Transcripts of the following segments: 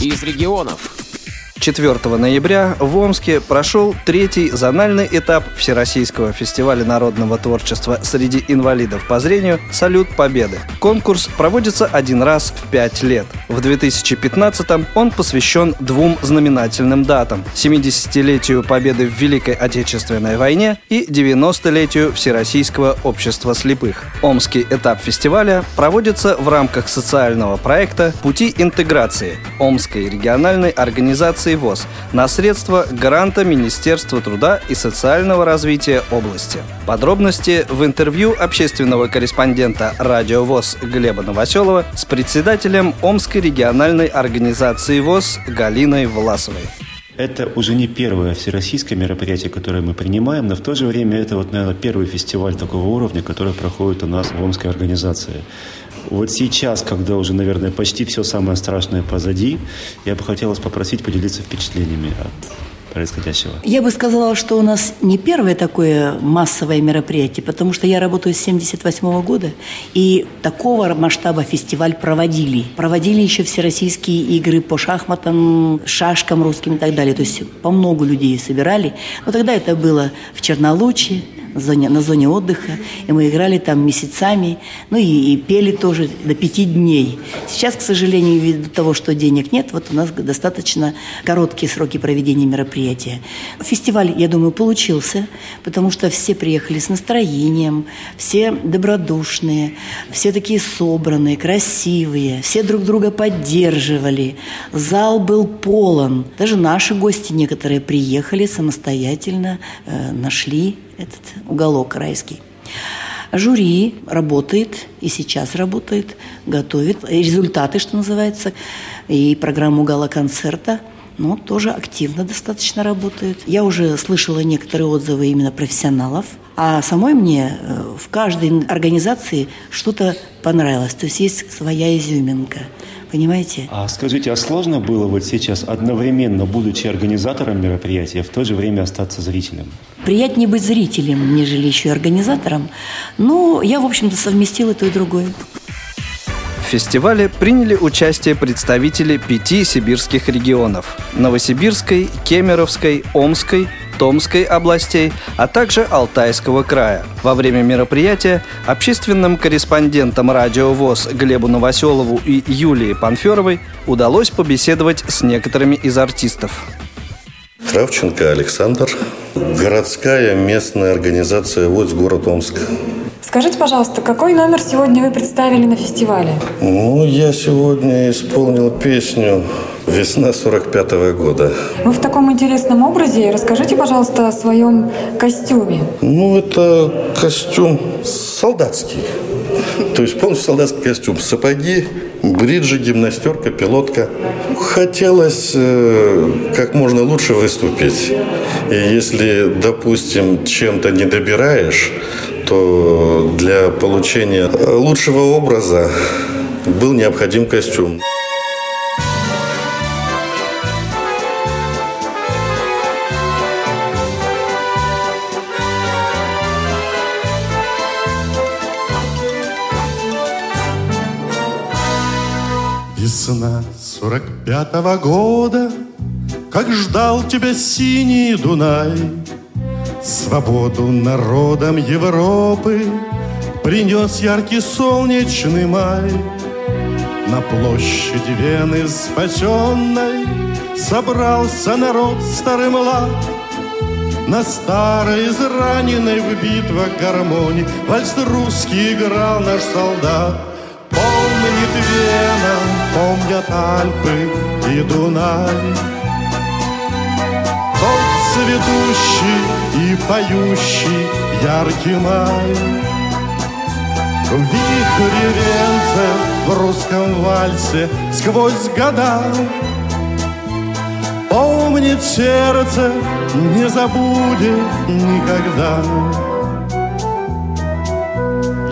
из регионов. 4 ноября в Омске прошел третий зональный этап Всероссийского фестиваля народного творчества среди инвалидов по зрению «Салют Победы». Конкурс проводится один раз в пять лет. В 2015-м он посвящен двум знаменательным датам – 70-летию Победы в Великой Отечественной войне и 90-летию Всероссийского общества слепых. Омский этап фестиваля проводится в рамках социального проекта «Пути интеграции» Омской региональной организации ВОЗ на средства гранта Министерства труда и социального развития области. Подробности в интервью общественного корреспондента Радио ВОЗ Глеба Новоселова с председателем Омской региональной организации ВОЗ Галиной Власовой. Это уже не первое всероссийское мероприятие, которое мы принимаем, но в то же время это, вот, наверное, первый фестиваль такого уровня, который проходит у нас в Омской организации. Вот сейчас, когда уже, наверное, почти все самое страшное позади, я бы хотел вас попросить поделиться впечатлениями от происходящего? Я бы сказала, что у нас не первое такое массовое мероприятие, потому что я работаю с 78 года, и такого масштаба фестиваль проводили. Проводили еще всероссийские игры по шахматам, шашкам русским и так далее. То есть по много людей собирали. Но тогда это было в Чернолуче, зоне, на зоне отдыха, и мы играли там месяцами, ну и, и пели тоже до пяти дней. Сейчас, к сожалению, ввиду того, что денег нет, вот у нас достаточно короткие сроки проведения мероприятия. Фестиваль, я думаю, получился, потому что все приехали с настроением, все добродушные, все такие собранные, красивые, все друг друга поддерживали. Зал был полон. Даже наши гости некоторые приехали самостоятельно, э, нашли этот уголок райский. Жюри работает и сейчас работает, готовит результаты, что называется, и программу гала-концерта – но тоже активно достаточно работает. Я уже слышала некоторые отзывы именно профессионалов, а самой мне э, в каждой организации что-то понравилось, то есть есть своя изюминка. Понимаете? А скажите, а сложно было вот сейчас одновременно, будучи организатором мероприятия, в то же время остаться зрителем? Приятнее быть зрителем, нежели еще и организатором. Но я, в общем-то, совместила то и другое. Фестивале приняли участие представители пяти сибирских регионов – Новосибирской, Кемеровской, Омской, Томской областей, а также Алтайского края. Во время мероприятия общественным корреспондентам Радио ВОЗ Глебу Новоселову и Юлии Панферовой удалось побеседовать с некоторыми из артистов. Кравченко Александр, городская местная организация ВОЗ город Омск. Скажите, пожалуйста, какой номер сегодня вы представили на фестивале? Ну, я сегодня исполнил песню «Весна 45 -го года». Вы в таком интересном образе. Расскажите, пожалуйста, о своем костюме. Ну, это костюм солдатский. То есть полностью солдатский костюм. Сапоги, бриджи, гимнастерка, пилотка. Хотелось э, как можно лучше выступить. И если, допустим, чем-то не добираешь, то для получения лучшего образа был необходим костюм. Весна сорок пятого года, Как ждал тебя синий Дунай, Свободу народам Европы Принес яркий солнечный май. На площади Вены спасенной Собрался народ старый млад, На старой израненной в битвах гармонии Вальс русский играл наш солдат. Помнит Вена, помнят Альпы и Дунай, цветущий и поющий яркий май. В вихре венце в русском вальсе сквозь года Помнит сердце, не забудет никогда.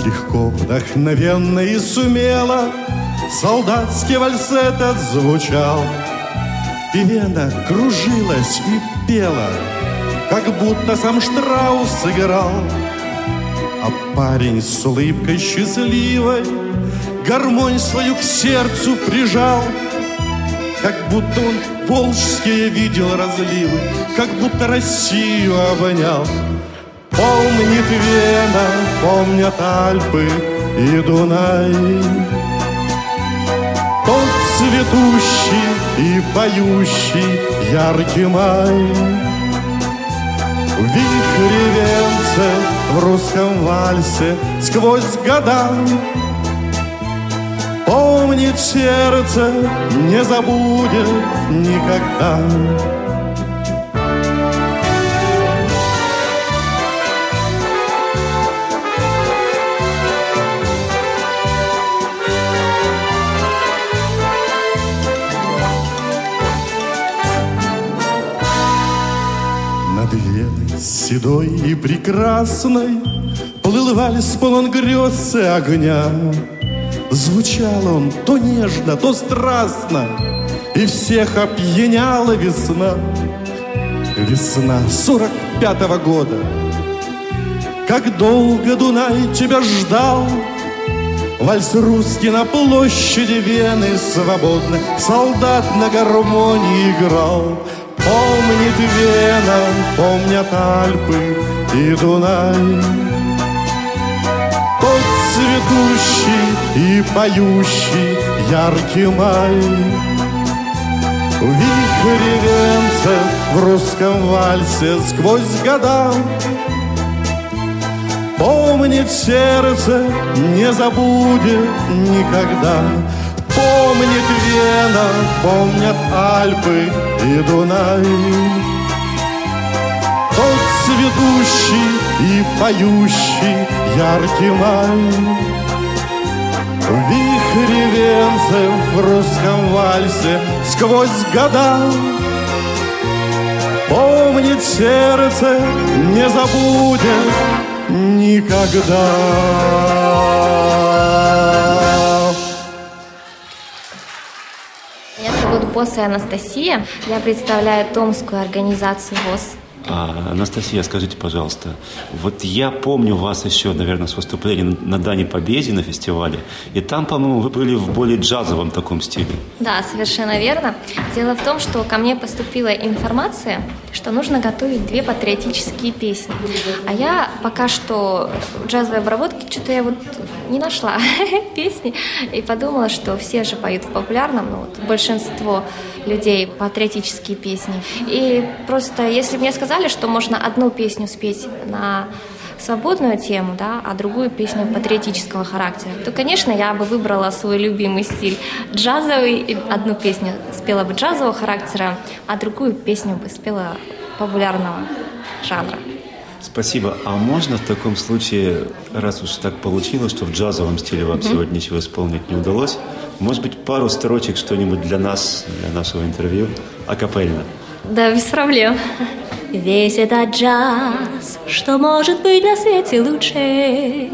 Легко, вдохновенно и сумело Солдатский вальс этот звучал — Вена кружилась и пела, Как будто сам Штраус сыграл. А парень с улыбкой счастливой Гармонь свою к сердцу прижал Как будто он волжские видел разливы, Как будто Россию обонял. Помнит Вена, помнят Альпы и Дунай. Цветущий и поющий яркий май. В вихре венце, в русском вальсе сквозь года Помнит сердце, не забудет никогда. Седой и прекрасной Плыл вальс полон грез и огня. Звучал он то нежно, то страстно, И всех опьяняла весна. Весна сорок пятого года. Как долго Дунай тебя ждал, Вальс русский на площади Вены свободно Солдат на гармонии играл. Помнит Вена, помнят Альпы и Дунай. Тот цветущий и поющий яркий май. В вихре венцев в русском вальсе сквозь года Помнит сердце, не забудет никогда. Помнит Вена, помнят Альпы и Дунай. Тот цветущий и поющий яркий май. В вихре в русском вальсе сквозь года Помнит сердце, не забудет никогда. Зовут Боса Анастасия. Я представляю Томскую организацию ВОЗ. А, Анастасия, скажите, пожалуйста, вот я помню вас еще, наверное, с выступления на Дане Победе на фестивале, и там, по-моему, вы были в более джазовом таком стиле. Да, совершенно верно. Дело в том, что ко мне поступила информация, что нужно готовить две патриотические песни. А я пока что джазовой обработке что-то я вот не нашла песни и подумала, что все же поют в популярном, ну вот большинство людей патриотические песни. И просто если бы мне сказали, что можно одну песню спеть на свободную тему, да, а другую песню патриотического характера, то, конечно, я бы выбрала свой любимый стиль джазовый, и одну песню спела бы джазового характера, а другую песню бы спела популярного жанра. Спасибо. А можно в таком случае, раз уж так получилось, что в джазовом стиле вам сегодня ничего исполнить не удалось, может быть, пару строчек что-нибудь для нас, для нашего интервью, акапельно? Да, без проблем. Весь этот джаз, что может быть на свете лучше,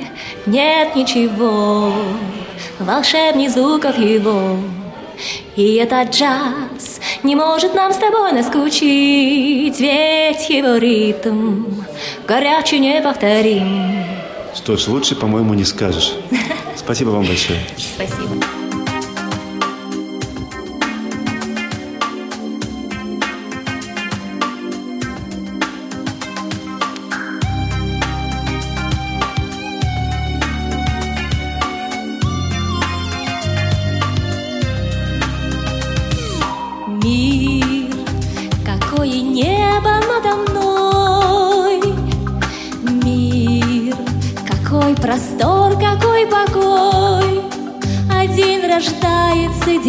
нет ничего волшебней звуков его. И этот джаз не может нам с тобой наскучить, ведь его ритм горячий неповторим. Что ж, лучше, по-моему, не скажешь. Спасибо вам большое. Спасибо.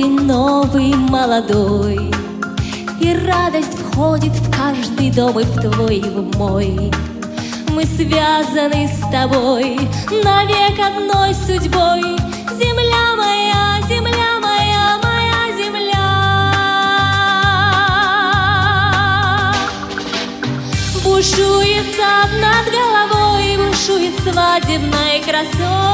День новый, молодой. И радость входит в каждый дом и в твой, и в мой. Мы связаны с тобой навек одной судьбой. Земля моя, земля моя, моя земля. Бушует сад над головой, бушует свадебной красой.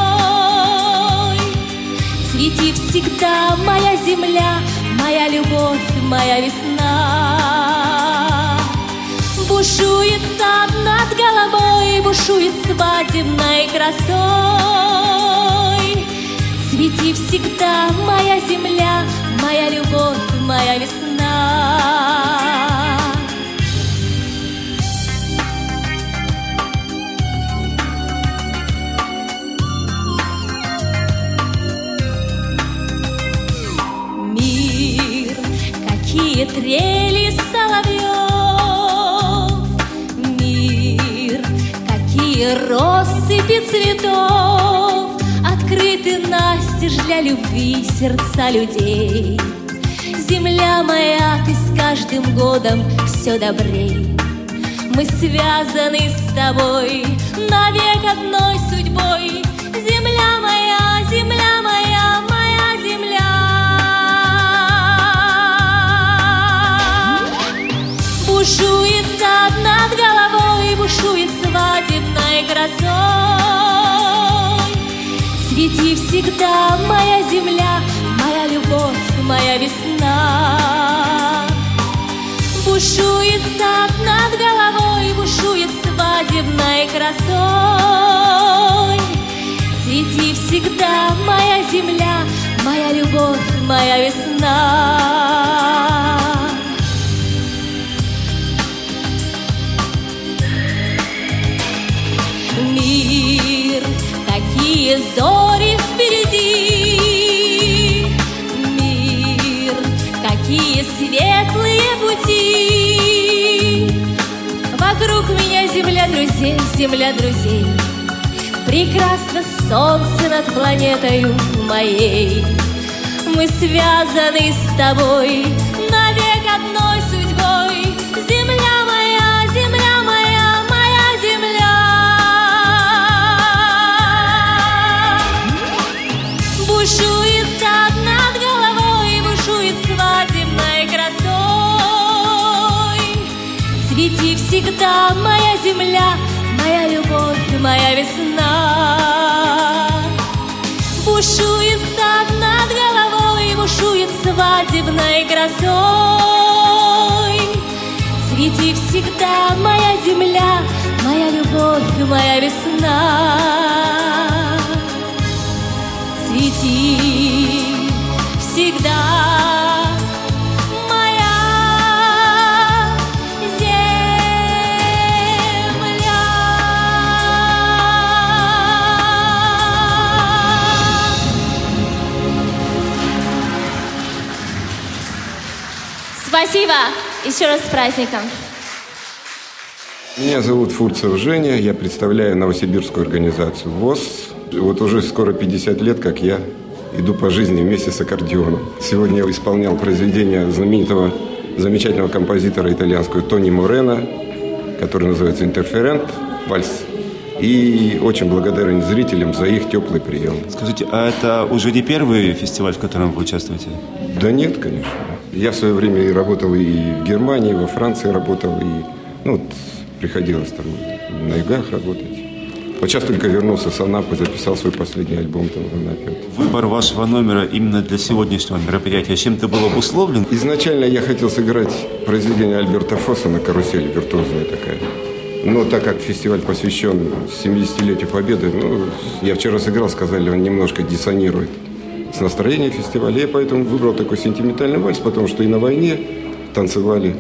Цвети всегда, моя земля, моя любовь, моя весна. Бушует сад над головой, бушует свадебной красой. Цвети всегда, моя земля, моя любовь, моя весна. Трели соловьев, Мир, какие россыпи цветов, Открыты настежь для любви сердца людей. Земля моя, ты с каждым годом все добрей. Мы связаны с тобой навек одной судьбой. Бушует сад над головой, бушует свадебной красой. Свети всегда, моя земля, моя любовь, моя весна. Бушует сад над головой, бушует свадебной красой. Свети всегда, моя земля, моя любовь, моя весна. Зори впереди, Мир, какие светлые пути. Вокруг меня земля друзей, земля друзей. Прекрасно солнце над планетою моей. Мы связаны с тобой навек одной судьбой. Земля Свети всегда, моя земля, моя любовь, моя весна. Бушует сад над головой, бушует свадебной красой. Свети всегда, моя земля, моя любовь, моя весна. Свети всегда, Спасибо! Еще раз с праздником! Меня зовут Фурцев Женя, я представляю новосибирскую организацию ВОЗ. Вот уже скоро 50 лет, как я иду по жизни вместе с аккордеоном. Сегодня я исполнял произведение знаменитого, замечательного композитора итальянского Тони Морена, который называется «Интерферент», вальс. И очень благодарен зрителям за их теплый прием. Скажите, а это уже не первый фестиваль, в котором вы участвуете? Да нет, конечно. Я в свое время и работал и в Германии, и во Франции работал, и ну, вот, приходилось там на югах работать. Вот сейчас только вернулся с Анапы, записал свой последний альбом там в Анапе. Выбор вашего номера именно для сегодняшнего мероприятия чем-то был обусловлен? Изначально я хотел сыграть произведение Альберта Фосса на карусели, виртуозная такая. Но так как фестиваль посвящен 70-летию Победы, ну, я вчера сыграл, сказали, он немножко диссонирует с настроением фестиваля. Я поэтому выбрал такой сентиментальный вальс, потому что и на войне танцевали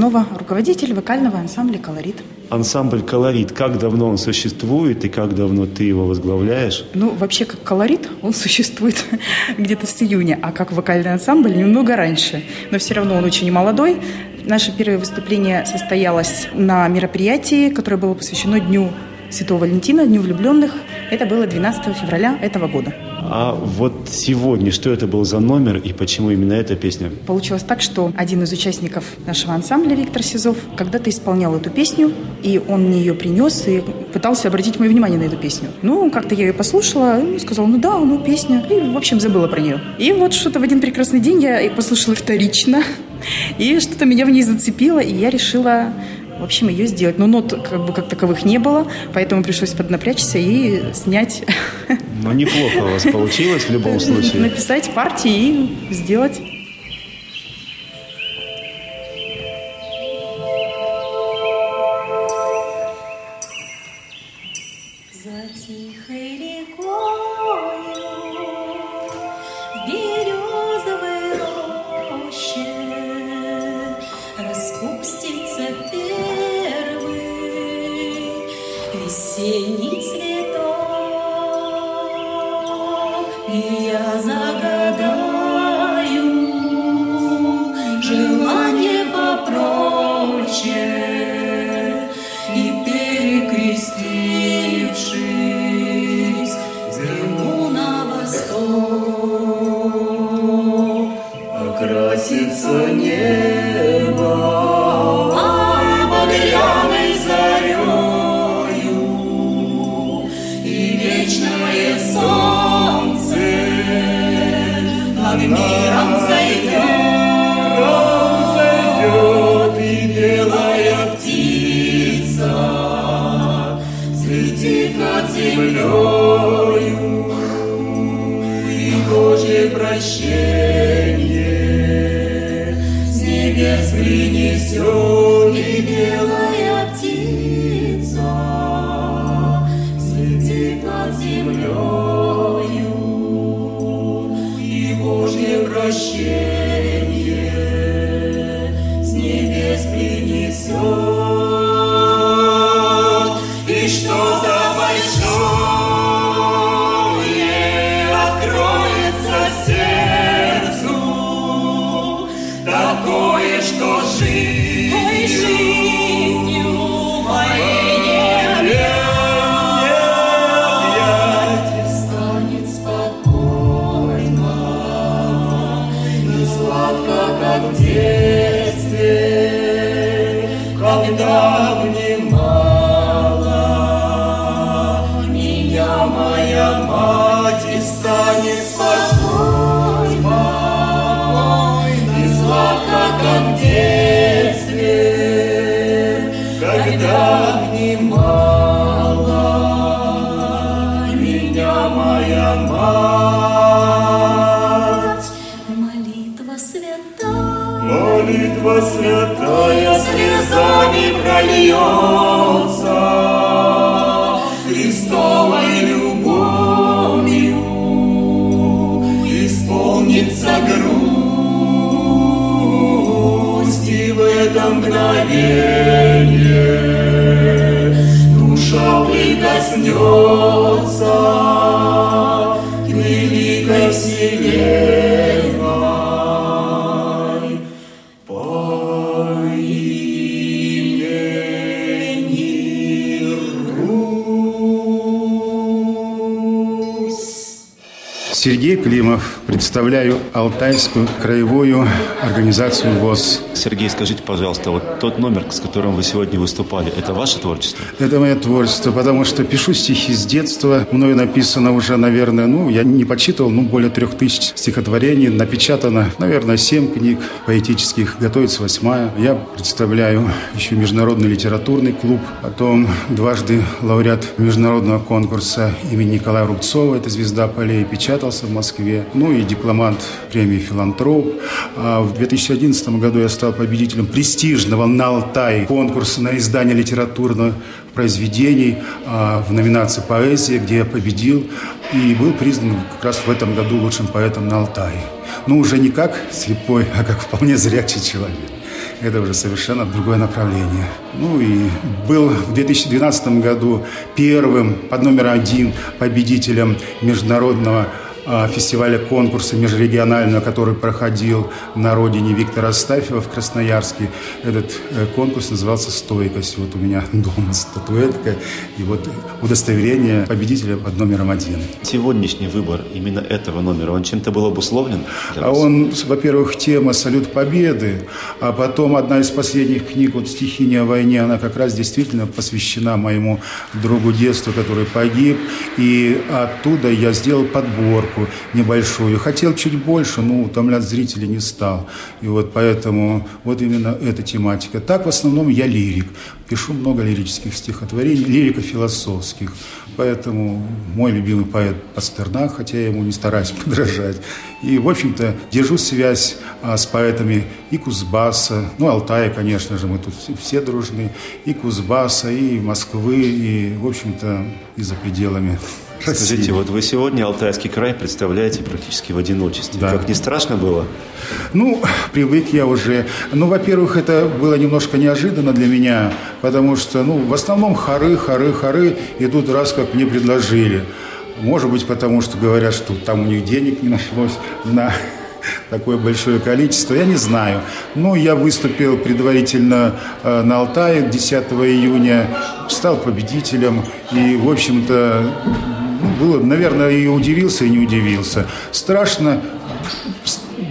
Краснова, руководитель вокального ансамбля «Колорит». Ансамбль «Колорит», как давно он существует и как давно ты его возглавляешь? Ну, вообще, как «Колорит» он существует где-то с июня, а как вокальный ансамбль немного раньше. Но все равно он очень молодой. Наше первое выступление состоялось на мероприятии, которое было посвящено Дню Святого Валентина, Дню влюбленных. Это было 12 февраля этого года. А вот сегодня, что это был за номер и почему именно эта песня? Получилось так, что один из участников нашего ансамбля, Виктор Сизов, когда-то исполнял эту песню, и он мне ее принес и пытался обратить мое внимание на эту песню. Ну, как-то я ее послушала, и сказала, ну да, ну песня, и, в общем, забыла про нее. И вот что-то в один прекрасный день я послушала вторично, и что-то меня в ней зацепило, и я решила в общем, ее сделать. Но нот как бы как таковых не было, поэтому пришлось поднапрячься и снять. Ну, неплохо у вас получилось в любом случае. Написать партии и сделать. прощение с небес принесет. Сергей Климов. Представляю Алтайскую краевую организацию ВОЗ. Сергей, скажите, пожалуйста, вот тот номер, с которым вы сегодня выступали, это ваше творчество? Это мое творчество, потому что пишу стихи с детства. Мною написано уже, наверное, ну, я не подсчитывал, ну, более трех тысяч стихотворений. Напечатано, наверное, семь книг поэтических. Готовится восьмая. Я представляю еще Международный литературный клуб. Потом дважды лауреат международного конкурса имени Николая Рубцова. Это «Звезда полей» печатал печатался в Москве. Ну и дипломант премии «Филантроп». А в 2011 году я стал победителем престижного на Алтай конкурса на издание литературного произведений а, в номинации «Поэзия», где я победил и был признан как раз в этом году лучшим поэтом на Алтае. Ну, уже не как слепой, а как вполне зрячий человек. это уже совершенно другое направление. Ну и был в 2012 году первым под номер один победителем международного фестиваля конкурса межрегионального, который проходил на родине Виктора Астафьева в Красноярске. Этот э, конкурс назывался «Стойкость». Вот у меня дома статуэтка и вот удостоверение победителя под номером один. Сегодняшний выбор именно этого номера, он чем-то был обусловлен? А он, во-первых, тема «Салют Победы», а потом одна из последних книг, вот «Стихи не о войне», она как раз действительно посвящена моему другу детства, который погиб. И оттуда я сделал подбор подборку небольшую. Хотел чуть больше, но утомлять зрителей не стал. И вот поэтому вот именно эта тематика. Так в основном я лирик. Пишу много лирических стихотворений, лирико-философских. Поэтому мой любимый поэт Пастернак, хотя я ему не стараюсь подражать. И, в общем-то, держу связь а, с поэтами и Кузбасса, ну, Алтая, конечно же, мы тут все дружны, и Кузбасса, и Москвы, и, в общем-то, и за пределами Скажите, вот вы сегодня Алтайский край представляете практически в одиночестве. Да. Как не страшно было? Ну, привык я уже. Ну, во-первых, это было немножко неожиданно для меня, потому что, ну, в основном хоры, хоры, хоры, и тут раз как мне предложили. Может быть, потому что говорят, что там у них денег не нашлось на такое большое количество, я не знаю. Ну, я выступил предварительно э, на Алтае 10 июня, стал победителем, и, в общем-то, было, наверное, и удивился, и не удивился. Страшно,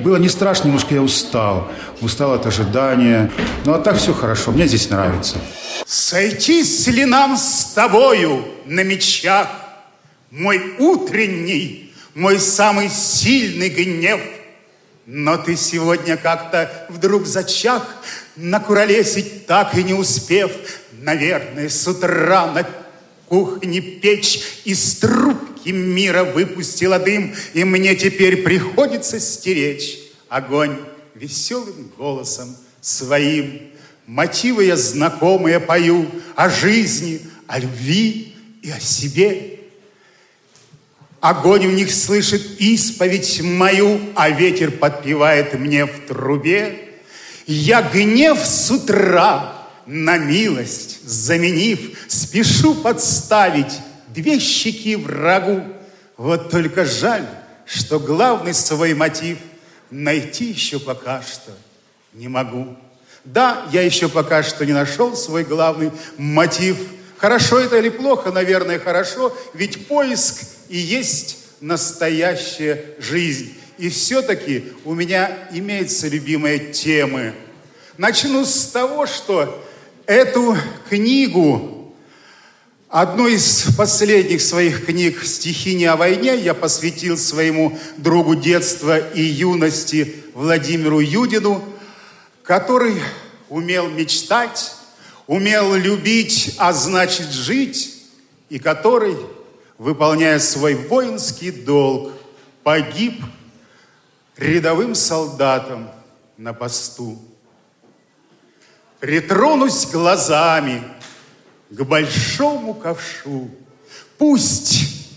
было не страшно, немножко я устал. Устал от ожидания. Ну, а так все хорошо, мне здесь нравится. Сойтись ли нам с тобою на мечах, Мой утренний, мой самый сильный гнев? Но ты сегодня как-то вдруг зачах, Накуролесить так и не успев, Наверное, с утра на кухне печь из трубки мира выпустила дым, и мне теперь приходится стеречь огонь веселым голосом своим. Мотивы я знакомые пою о жизни, о любви и о себе. Огонь в них слышит исповедь мою, а ветер подпевает мне в трубе. Я гнев с утра на милость заменив, спешу подставить две щеки врагу. Вот только жаль, что главный свой мотив найти еще пока что не могу. Да, я еще пока что не нашел свой главный мотив. Хорошо это или плохо? Наверное, хорошо, ведь поиск и есть настоящая жизнь. И все-таки у меня имеются любимые темы. Начну с того, что Эту книгу, одну из последних своих книг «Стихи не о войне» я посвятил своему другу детства и юности Владимиру Юдину, который умел мечтать, умел любить, а значит жить, и который, выполняя свой воинский долг, погиб рядовым солдатом на посту притронусь глазами к большому ковшу. Пусть,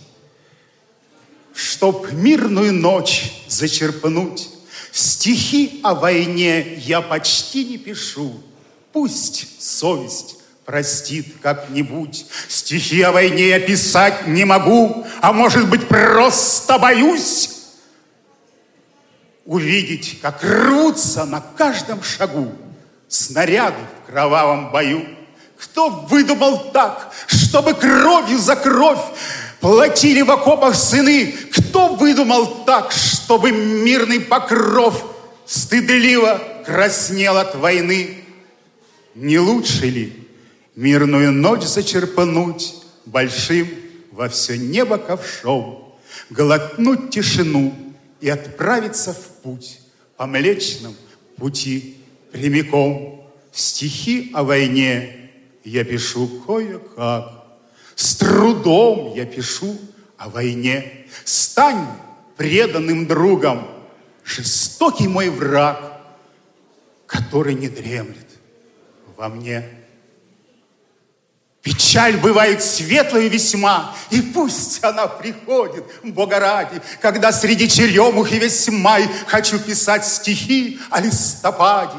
чтоб мирную ночь зачерпнуть, стихи о войне я почти не пишу. Пусть совесть простит как-нибудь. Стихи о войне я писать не могу, а может быть просто боюсь увидеть, как рвутся на каждом шагу снаряды в кровавом бою. Кто выдумал так, чтобы кровью за кровь платили в окопах сыны? Кто выдумал так, чтобы мирный покров стыдливо краснел от войны? Не лучше ли мирную ночь зачерпнуть большим во все небо ковшом, глотнуть тишину и отправиться в путь по Млечному пути прямиком. Стихи о войне я пишу кое-как. С трудом я пишу о войне. Стань преданным другом, жестокий мой враг, который не дремлет во мне. Печаль бывает светлой весьма, и пусть она приходит, Бога ради, когда среди черемух и весь май хочу писать стихи о листопаде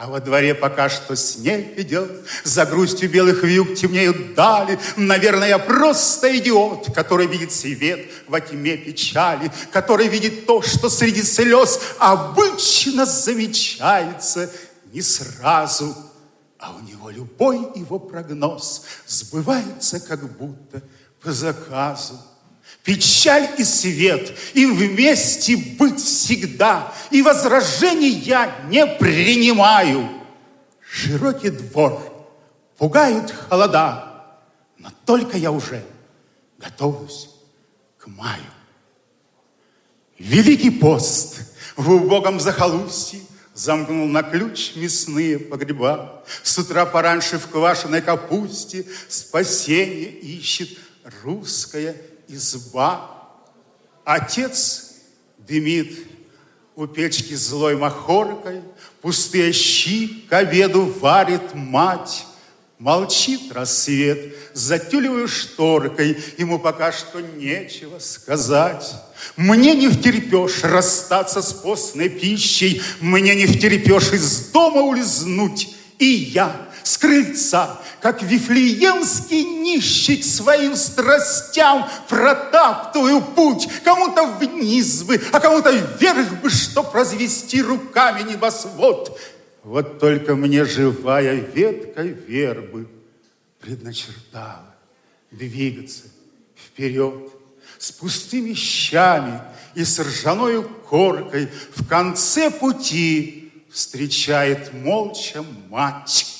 А во дворе пока что снег идет, За грустью белых вьюг темнеют дали. Наверное, я просто идиот, который видит свет во тьме печали, который видит то, что среди слез обычно замечается не сразу, а у него любой его прогноз сбывается как будто по заказу. Печаль и свет, и вместе быть всегда, и возражений я не принимаю. Широкий двор, пугают холода, но только я уже готовлюсь к маю. Великий пост в убогом захолустье Замкнул на ключ мясные погреба. С утра пораньше в квашеной капусте Спасение ищет русская изба. Отец дымит у печки злой махоркой, Пустые щи к обеду варит мать. Молчит рассвет, затюливаю шторкой, Ему пока что нечего сказать. Мне не втерпешь расстаться с постной пищей, Мне не втерпешь из дома улизнуть, И я с крыльца, как вифлеемский нищий своим страстям протаптываю путь. Кому-то вниз бы, а кому-то вверх бы, чтоб развести руками небосвод. Вот только мне живая ветка вербы предначертала двигаться вперед с пустыми щами и с ржаною коркой в конце пути встречает молча мать.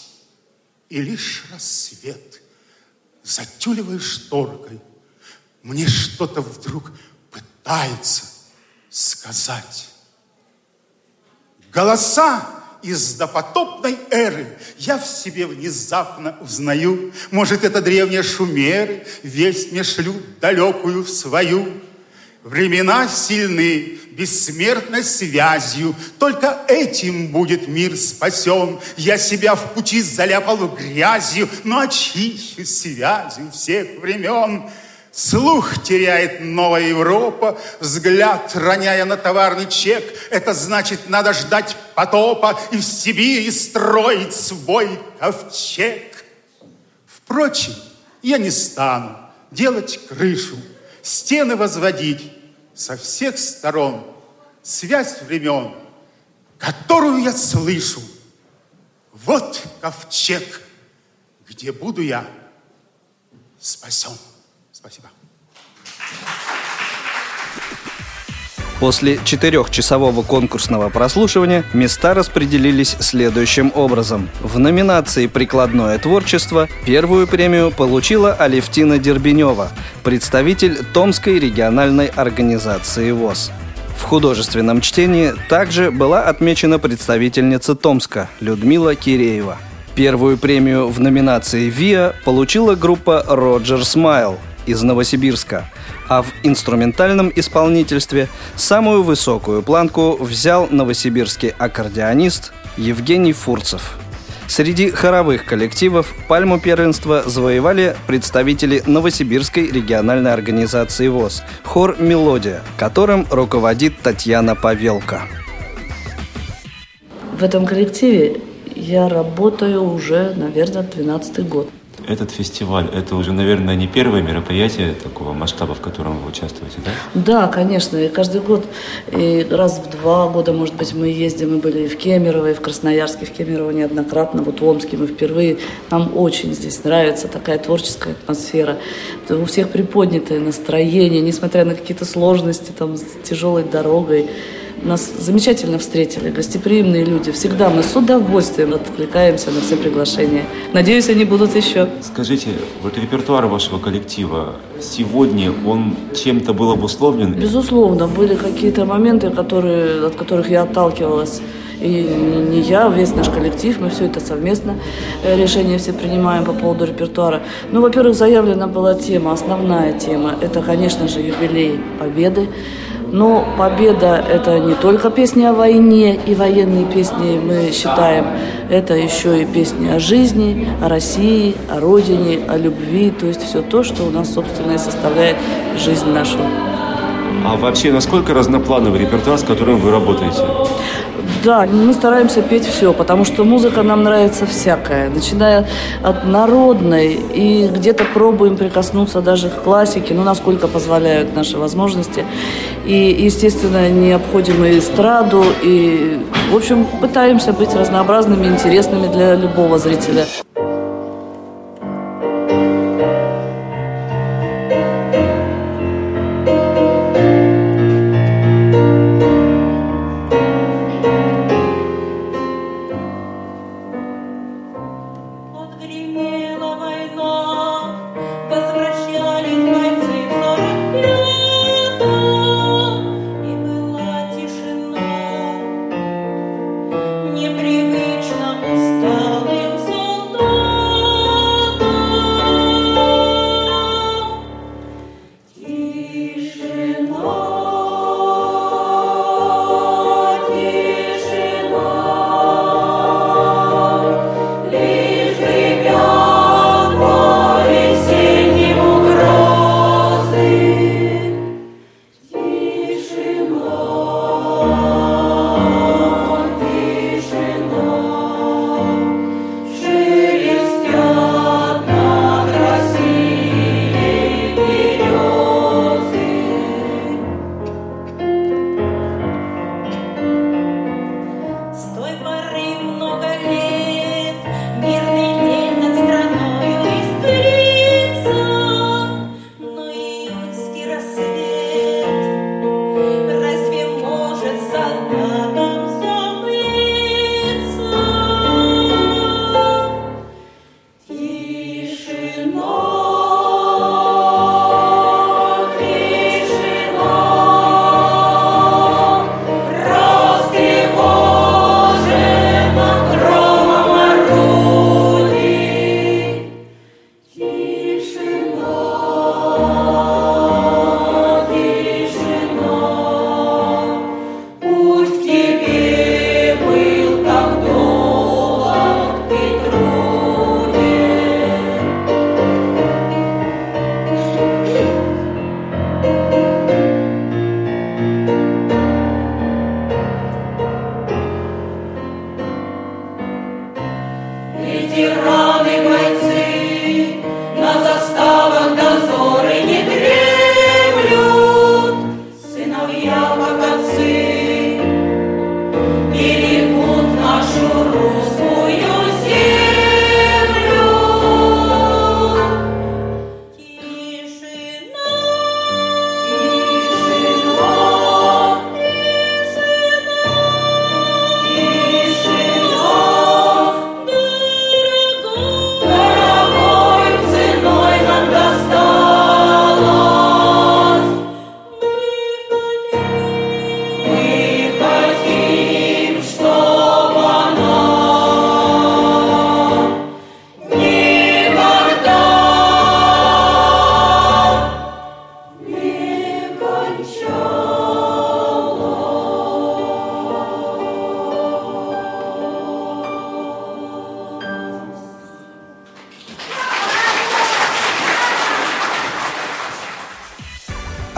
И лишь рассвет, затюливая шторкой, мне что-то вдруг пытается сказать. Голоса из допотопной эры я в себе внезапно узнаю. Может, это древние шумеры весть мне шлют далекую свою. Времена сильны, бессмертной связью. Только этим будет мир спасен. Я себя в пути заляпал грязью, но очищу связью всех времен. Слух теряет новая Европа, взгляд роняя на товарный чек. Это значит, надо ждать потопа и в Сибири строить свой ковчег. Впрочем, я не стану делать крышу, стены возводить со всех сторон. Связь времен, которую я слышу. Вот ковчег, где буду я спасен. Спасибо. После четырехчасового конкурсного прослушивания места распределились следующим образом. В номинации «Прикладное творчество» первую премию получила Алевтина Дербенева, представитель Томской региональной организации ВОЗ. В художественном чтении также была отмечена представительница Томска Людмила Киреева. Первую премию в номинации «ВИА» получила группа «Роджер Смайл», из Новосибирска, а в инструментальном исполнительстве самую высокую планку взял новосибирский аккордеонист Евгений Фурцев. Среди хоровых коллективов пальму первенства завоевали представители Новосибирской региональной организации ВОЗ «Хор Мелодия», которым руководит Татьяна Павелка. В этом коллективе я работаю уже, наверное, 12 год этот фестиваль, это уже, наверное, не первое мероприятие такого масштаба, в котором вы участвуете, да? Да, конечно. И каждый год, и раз в два года, может быть, мы ездим. Мы были и в Кемерово, и в Красноярске, в Кемерово неоднократно, вот в Омске мы впервые. Нам очень здесь нравится такая творческая атмосфера. У всех приподнятое настроение, несмотря на какие-то сложности, там, с тяжелой дорогой. Нас замечательно встретили, гостеприимные люди. Всегда мы с удовольствием откликаемся на все приглашения. Надеюсь, они будут еще. Скажите, вот репертуар вашего коллектива сегодня, он чем-то был обусловлен? Безусловно, были какие-то моменты, которые, от которых я отталкивалась. И не я, весь наш коллектив, мы все это совместно э, решение все принимаем по поводу репертуара. Ну, во-первых, заявлена была тема, основная тема, это, конечно же, юбилей Победы. Но победа – это не только песни о войне и военные песни, мы считаем, это еще и песни о жизни, о России, о Родине, о любви, то есть все то, что у нас, собственно, и составляет жизнь нашу. А вообще, насколько разноплановый репертуар, с которым вы работаете? Да, мы стараемся петь все, потому что музыка нам нравится всякая, начиная от народной и где-то пробуем прикоснуться даже к классике, ну, насколько позволяют наши возможности. И, естественно, не обходим и эстраду, и, в общем, пытаемся быть разнообразными, интересными для любого зрителя.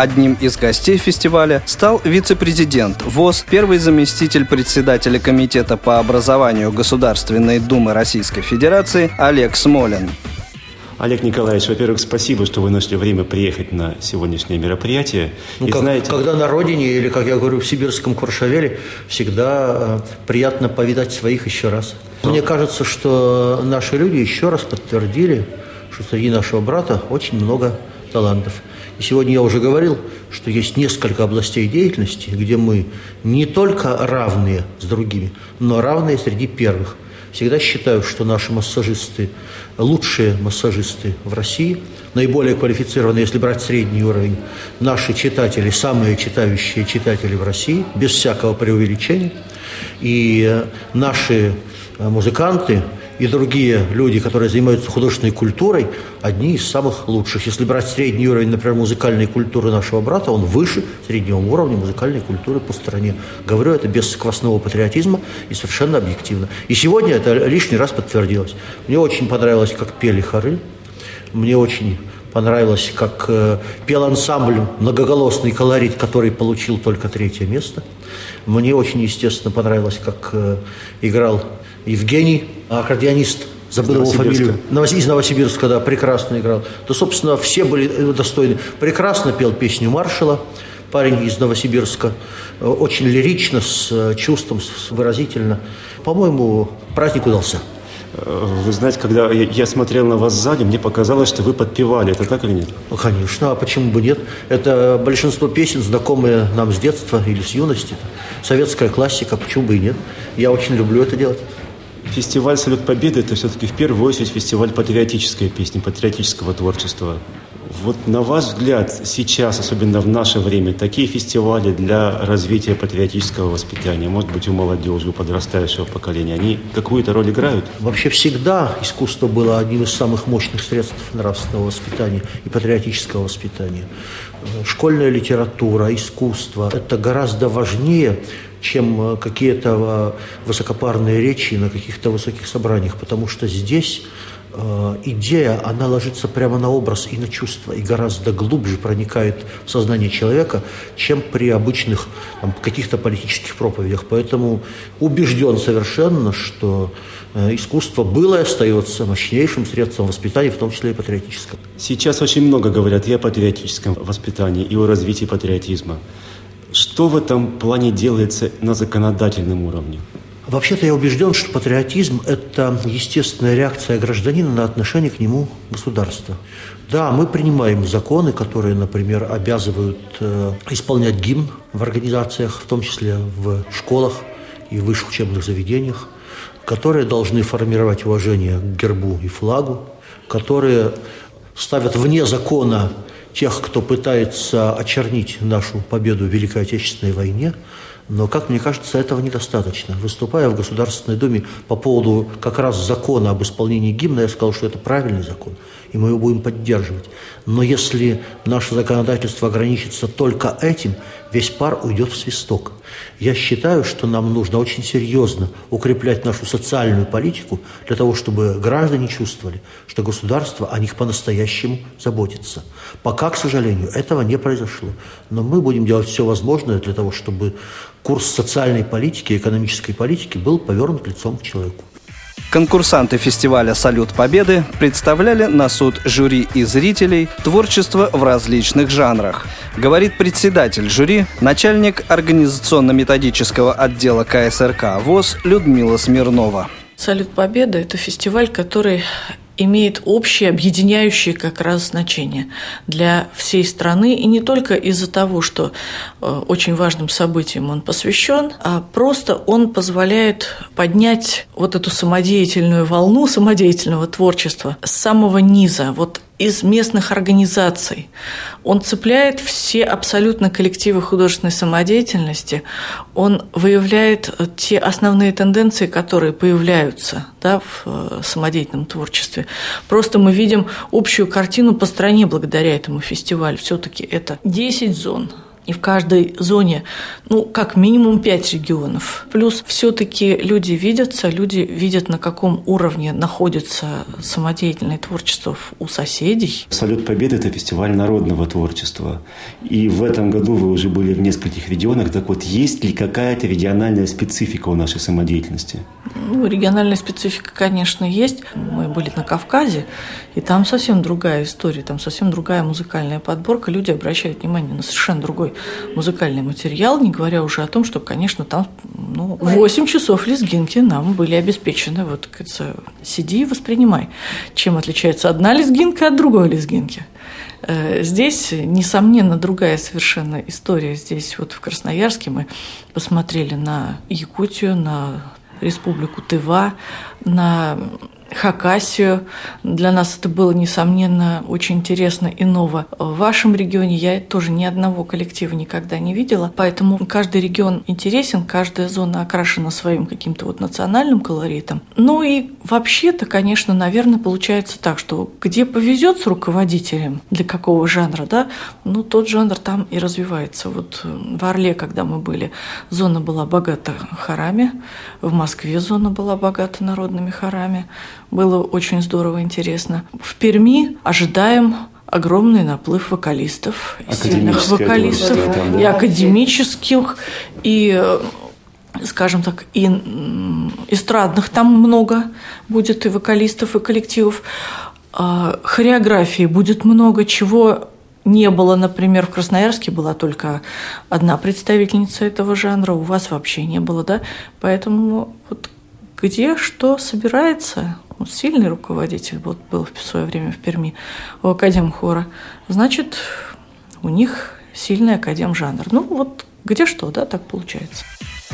Одним из гостей фестиваля стал вице-президент ВОЗ, первый заместитель председателя Комитета по образованию Государственной Думы Российской Федерации Олег Смолин. Олег Николаевич, во-первых, спасибо, что вы нашли время приехать на сегодняшнее мероприятие. Ну, как, знаете... Когда на родине, или, как я говорю, в сибирском Куршавеле, всегда э, приятно повидать своих еще раз. Но... Мне кажется, что наши люди еще раз подтвердили, что среди нашего брата очень много талантов. И сегодня я уже говорил, что есть несколько областей деятельности, где мы не только равные с другими, но равные среди первых. Всегда считаю, что наши массажисты – лучшие массажисты в России, наиболее квалифицированные, если брать средний уровень. Наши читатели – самые читающие читатели в России, без всякого преувеличения. И наши э, музыканты – и другие люди, которые занимаются художественной культурой, одни из самых лучших. Если брать средний уровень, например, музыкальной культуры нашего брата, он выше среднего уровня музыкальной культуры по стране. Говорю это без сквозного патриотизма и совершенно объективно. И сегодня это лишний раз подтвердилось. Мне очень понравилось, как пели хоры. Мне очень понравилось, как э, пел ансамбль многоголосный колорит, который получил только третье место. Мне очень, естественно, понравилось, как э, играл Евгений, аккордеонист забыл его фамилию. Из Новосибирска, да, прекрасно играл. То, собственно, все были э, достойны. Прекрасно пел песню маршала, парень из Новосибирска. Э, очень лирично, с э, чувством, с выразительно. По-моему, праздник удался. Вы знаете, когда я смотрел на вас сзади, мне показалось, что вы подпевали. Это так или нет? Ну, конечно, а почему бы нет? Это большинство песен, знакомые нам с детства или с юности. Советская классика, почему бы и нет? Я очень люблю это делать. Фестиваль «Салют Победы» – это все-таки в первую очередь фестиваль патриотической песни, патриотического творчества. Вот на ваш взгляд, сейчас, особенно в наше время, такие фестивали для развития патриотического воспитания, может быть, у молодежи, у подрастающего поколения, они какую-то роль играют? Вообще всегда искусство было одним из самых мощных средств нравственного воспитания и патриотического воспитания. Школьная литература, искусство – это гораздо важнее, чем э, какие-то э, высокопарные речи на каких-то высоких собраниях, потому что здесь э, идея, она ложится прямо на образ и на чувство, и гораздо глубже проникает в сознание человека, чем при обычных каких-то политических проповедях. Поэтому убежден совершенно, что искусство было и остается мощнейшим средством воспитания, в том числе и патриотического. Сейчас очень много говорят и о патриотическом воспитании, и о развитии патриотизма. Что в этом плане делается на законодательном уровне? Вообще-то я убежден, что патриотизм – это естественная реакция гражданина на отношение к нему государства. Да, мы принимаем законы, которые, например, обязывают э, исполнять гимн в организациях, в том числе в школах и высших учебных заведениях, которые должны формировать уважение к гербу и флагу, которые ставят вне закона тех, кто пытается очернить нашу победу в Великой Отечественной войне, но, как мне кажется, этого недостаточно. Выступая в Государственной Думе по поводу как раз закона об исполнении гимна, я сказал, что это правильный закон, и мы его будем поддерживать. Но если наше законодательство ограничится только этим, весь пар уйдет в свисток. Я считаю, что нам нужно очень серьезно укреплять нашу социальную политику для того, чтобы граждане чувствовали, что государство о них по-настоящему заботится. Пока, к сожалению, этого не произошло. Но мы будем делать все возможное для того, чтобы курс социальной политики, экономической политики был повернут лицом к человеку. Конкурсанты фестиваля «Салют Победы» представляли на суд жюри и зрителей творчество в различных жанрах. Говорит председатель жюри, начальник организационно-методического отдела КСРК ВОЗ Людмила Смирнова. «Салют Победы» – это фестиваль, который имеет общее, объединяющее как раз значение для всей страны. И не только из-за того, что э, очень важным событием он посвящен, а просто он позволяет поднять вот эту самодеятельную волну самодеятельного творчества с самого низа. Вот из местных организаций. Он цепляет все абсолютно коллективы художественной самодеятельности, он выявляет э, те основные тенденции, которые появляются да, в э, самодеятельном творчестве. Просто мы видим общую картину по стране благодаря этому фестивалю. Все-таки это 10 зон и в каждой зоне, ну, как минимум пять регионов. Плюс все-таки люди видятся, люди видят, на каком уровне находится самодеятельное творчество у соседей. «Салют Победы» – это фестиваль народного творчества. И в этом году вы уже были в нескольких регионах. Так вот, есть ли какая-то региональная специфика у нашей самодеятельности? Ну, региональная специфика, конечно, есть. Мы были на Кавказе, и там совсем другая история, там совсем другая музыкальная подборка. Люди обращают внимание на совершенно другой музыкальный материал, не говоря уже о том, что, конечно, там ну, 8 часов лезгинки нам были обеспечены. Вот, кажется, сиди и воспринимай. Чем отличается одна лезгинка от другой лезгинки? Э, здесь, несомненно, другая совершенно история. Здесь вот в Красноярске мы посмотрели на Якутию, на Республику Тыва, на Хакасию. Для нас это было, несомненно, очень интересно и ново. В вашем регионе я тоже ни одного коллектива никогда не видела, поэтому каждый регион интересен, каждая зона окрашена своим каким-то вот национальным колоритом. Ну и вообще-то, конечно, наверное, получается так, что где повезет с руководителем, для какого жанра, да, ну тот жанр там и развивается. Вот э, в Орле, когда мы были, зона была богата хорами, в Москве зона была богата народными хорами, было очень здорово, интересно. В Перми ожидаем огромный наплыв вокалистов, сильных вокалистов, там, да? и академических, и скажем так, и эстрадных там много будет и вокалистов, и коллективов. А, хореографии будет много чего не было, например, в Красноярске была только одна представительница этого жанра, у вас вообще не было, да? Поэтому вот где что собирается, вот сильный руководитель вот был в свое время в Перми у Академхора, значит, у них сильный академ-жанр. Ну вот где что, да, так получается.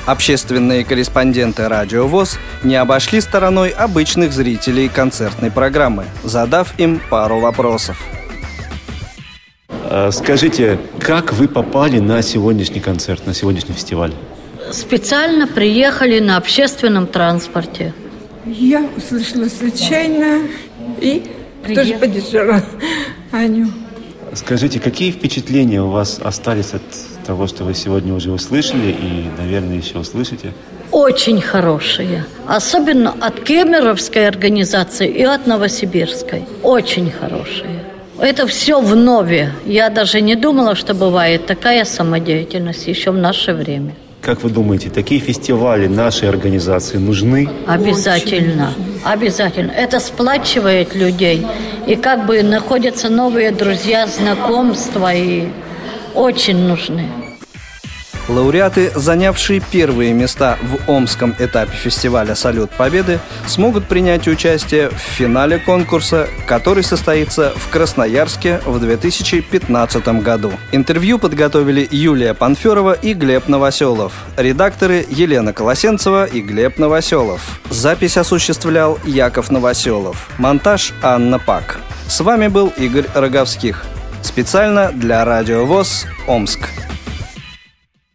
Общественные корреспонденты «Радио ВОЗ» не обошли стороной обычных зрителей концертной программы, задав им пару вопросов. А, скажите, как вы попали на сегодняшний концерт, на сегодняшний фестиваль? Специально приехали на общественном транспорте. Я услышала случайно и тоже поддержала Аню. Скажите, какие впечатления у вас остались от того, что вы сегодня уже услышали и, наверное, еще услышите? Очень хорошие. Особенно от Кемеровской организации и от Новосибирской. Очень хорошие. Это все в нове. Я даже не думала, что бывает такая самодеятельность еще в наше время. Как вы думаете, такие фестивали нашей организации нужны? Обязательно. Обязательно. Это сплачивает людей. И как бы находятся новые друзья, знакомства. И очень нужны. Лауреаты, занявшие первые места в Омском этапе фестиваля «Салют Победы», смогут принять участие в финале конкурса, который состоится в Красноярске в 2015 году. Интервью подготовили Юлия Панферова и Глеб Новоселов. Редакторы Елена Колосенцева и Глеб Новоселов. Запись осуществлял Яков Новоселов. Монтаж Анна Пак. С вами был Игорь Роговских. Специально для Радио ВОЗ Омск.